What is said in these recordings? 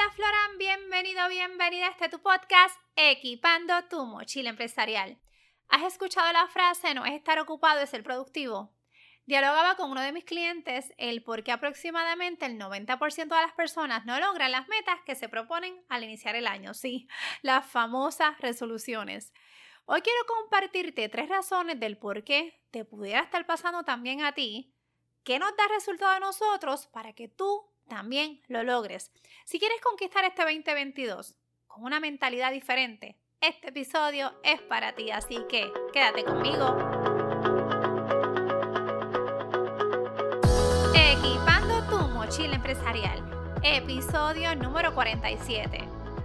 Hola Floran, bienvenido, bienvenida a este tu podcast Equipando tu mochila empresarial. ¿Has escuchado la frase no es estar ocupado, es ser productivo? Dialogaba con uno de mis clientes el por qué aproximadamente el 90% de las personas no logran las metas que se proponen al iniciar el año, sí, las famosas resoluciones. Hoy quiero compartirte tres razones del por qué te pudiera estar pasando también a ti, qué nos da resultado a nosotros para que tú también lo logres. Si quieres conquistar este 2022 con una mentalidad diferente, este episodio es para ti, así que quédate conmigo. Equipando tu mochila empresarial, episodio número 47.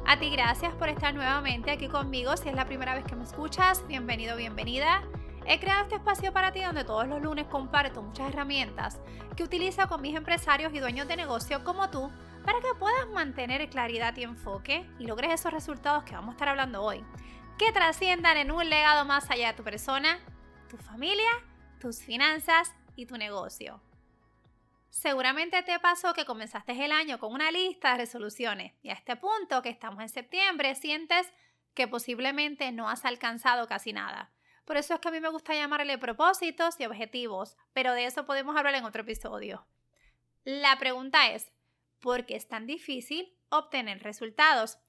A ti gracias por estar nuevamente aquí conmigo. Si es la primera vez que me escuchas, bienvenido, bienvenida. He creado este espacio para ti donde todos los lunes comparto muchas herramientas que utilizo con mis empresarios y dueños de negocio como tú para que puedas mantener claridad y enfoque y logres esos resultados que vamos a estar hablando hoy, que trasciendan en un legado más allá de tu persona, tu familia, tus finanzas y tu negocio. Seguramente te pasó que comenzaste el año con una lista de resoluciones y a este punto que estamos en septiembre sientes que posiblemente no has alcanzado casi nada. Por eso es que a mí me gusta llamarle propósitos y objetivos, pero de eso podemos hablar en otro episodio. La pregunta es, ¿por qué es tan difícil obtener resultados?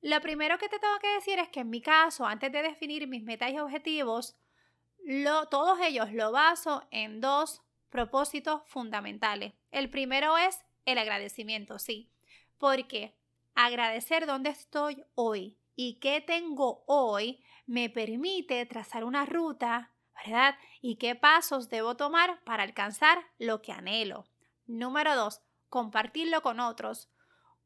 Lo primero que te tengo que decir es que en mi caso, antes de definir mis metas y objetivos, todos ellos lo baso en dos propósitos fundamentales. El primero es el agradecimiento, sí, porque agradecer dónde estoy hoy y qué tengo hoy me permite trazar una ruta, ¿verdad? Y qué pasos debo tomar para alcanzar lo que anhelo. Número dos, compartirlo con otros.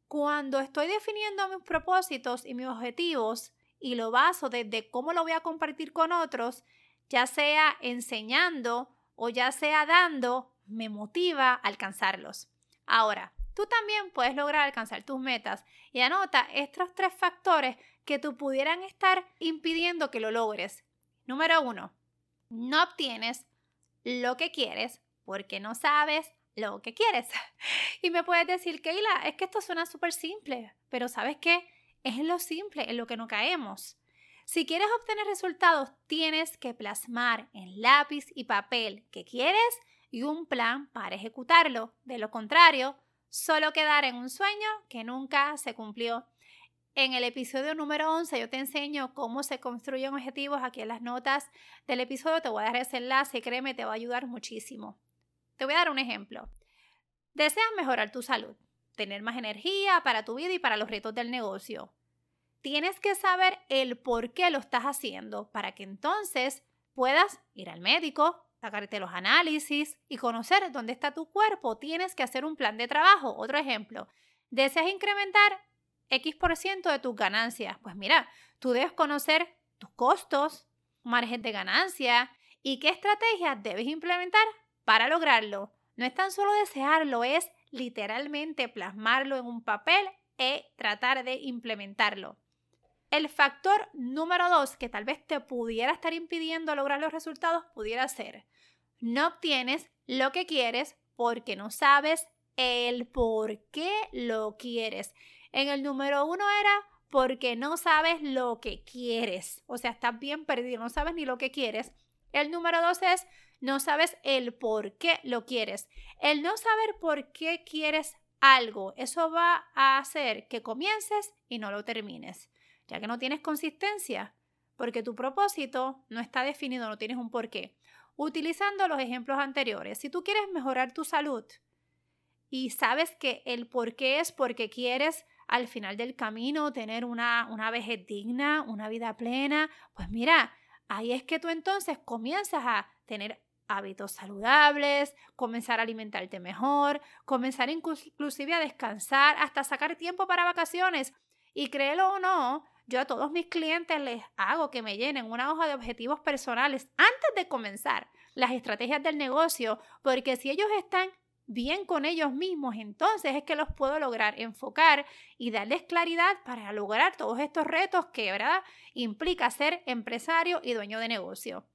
Cuando estoy definiendo mis propósitos y mis objetivos y lo baso desde cómo lo voy a compartir con otros, ya sea enseñando o ya sea dando, me motiva a alcanzarlos. Ahora, tú también puedes lograr alcanzar tus metas y anota estos tres factores que tú pudieran estar impidiendo que lo logres. Número uno, no obtienes lo que quieres porque no sabes lo que quieres. Y me puedes decir, Keila, es que esto suena súper simple, pero ¿sabes qué? Es lo simple, en lo que no caemos. Si quieres obtener resultados, tienes que plasmar en lápiz y papel qué quieres y un plan para ejecutarlo. De lo contrario, solo quedar en un sueño que nunca se cumplió. En el episodio número 11 yo te enseño cómo se construyen objetivos. Aquí en las notas del episodio te voy a dar ese enlace créeme, te va a ayudar muchísimo. Te voy a dar un ejemplo. Deseas mejorar tu salud, tener más energía para tu vida y para los retos del negocio. Tienes que saber el por qué lo estás haciendo para que entonces puedas ir al médico, sacarte los análisis y conocer dónde está tu cuerpo. Tienes que hacer un plan de trabajo. Otro ejemplo, deseas incrementar X% de tus ganancias. Pues mira, tú debes conocer tus costos, margen de ganancia y qué estrategias debes implementar para lograrlo. No es tan solo desearlo, es literalmente plasmarlo en un papel e tratar de implementarlo. El factor número dos que tal vez te pudiera estar impidiendo lograr los resultados pudiera ser, no obtienes lo que quieres porque no sabes el por qué lo quieres. En el número uno era porque no sabes lo que quieres. O sea, estás bien perdido, no sabes ni lo que quieres. El número dos es no sabes el por qué lo quieres. El no saber por qué quieres algo, eso va a hacer que comiences y no lo termines, ya que no tienes consistencia, porque tu propósito no está definido, no tienes un porqué. Utilizando los ejemplos anteriores, si tú quieres mejorar tu salud y sabes que el por qué es porque quieres al final del camino tener una, una vejez digna, una vida plena, pues mira, ahí es que tú entonces comienzas a tener hábitos saludables, comenzar a alimentarte mejor, comenzar inclusive a descansar, hasta sacar tiempo para vacaciones. Y créelo o no, yo a todos mis clientes les hago que me llenen una hoja de objetivos personales antes de comenzar las estrategias del negocio, porque si ellos están bien con ellos mismos, entonces es que los puedo lograr enfocar y darles claridad para lograr todos estos retos que, ¿verdad?, implica ser empresario y dueño de negocio.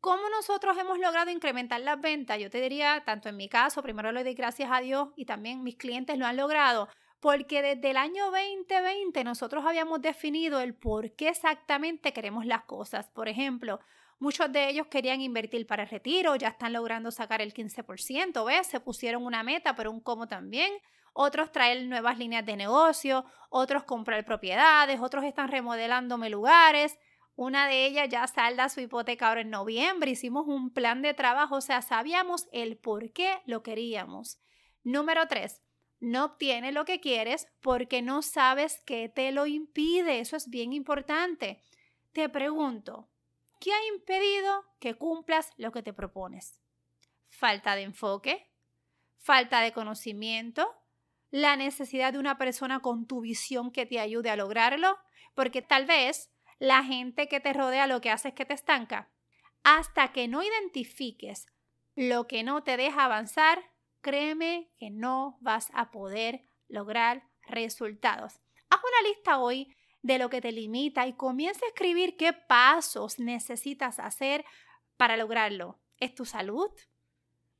¿Cómo nosotros hemos logrado incrementar las ventas? Yo te diría, tanto en mi caso, primero le doy gracias a Dios y también mis clientes lo han logrado, porque desde el año 2020 nosotros habíamos definido el por qué exactamente queremos las cosas. Por ejemplo, muchos de ellos querían invertir para el retiro, ya están logrando sacar el 15%, ¿ves? Se pusieron una meta, pero un cómo también. Otros traer nuevas líneas de negocio, otros comprar propiedades, otros están remodelándome lugares. Una de ellas ya salda su hipoteca ahora en noviembre. Hicimos un plan de trabajo, o sea, sabíamos el por qué lo queríamos. Número tres, no obtienes lo que quieres porque no sabes qué te lo impide. Eso es bien importante. Te pregunto, ¿qué ha impedido que cumplas lo que te propones? ¿Falta de enfoque? ¿Falta de conocimiento? ¿La necesidad de una persona con tu visión que te ayude a lograrlo? Porque tal vez la gente que te rodea lo que hace es que te estanca. Hasta que no identifiques lo que no te deja avanzar, créeme que no vas a poder lograr resultados. Haz una lista hoy de lo que te limita y comienza a escribir qué pasos necesitas hacer para lograrlo. ¿Es tu salud?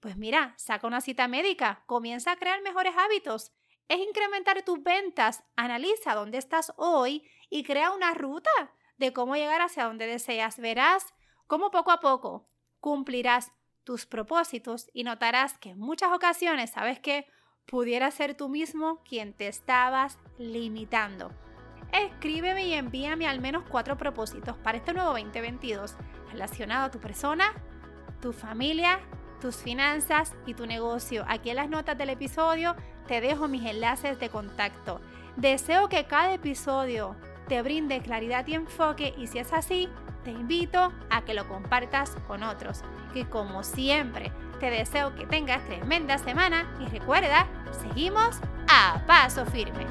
Pues mira, saca una cita médica, comienza a crear mejores hábitos. Es incrementar tus ventas, analiza dónde estás hoy y crea una ruta de cómo llegar hacia donde deseas. Verás cómo poco a poco cumplirás tus propósitos y notarás que en muchas ocasiones, ¿sabes que Pudiera ser tú mismo quien te estabas limitando. Escríbeme y envíame al menos cuatro propósitos para este nuevo 2022 relacionado a tu persona, tu familia, tus finanzas y tu negocio. Aquí en las notas del episodio te dejo mis enlaces de contacto. Deseo que cada episodio te brinde claridad y enfoque y si es así, te invito a que lo compartas con otros. Que como siempre, te deseo que tengas tremenda semana y recuerda, seguimos a paso firme.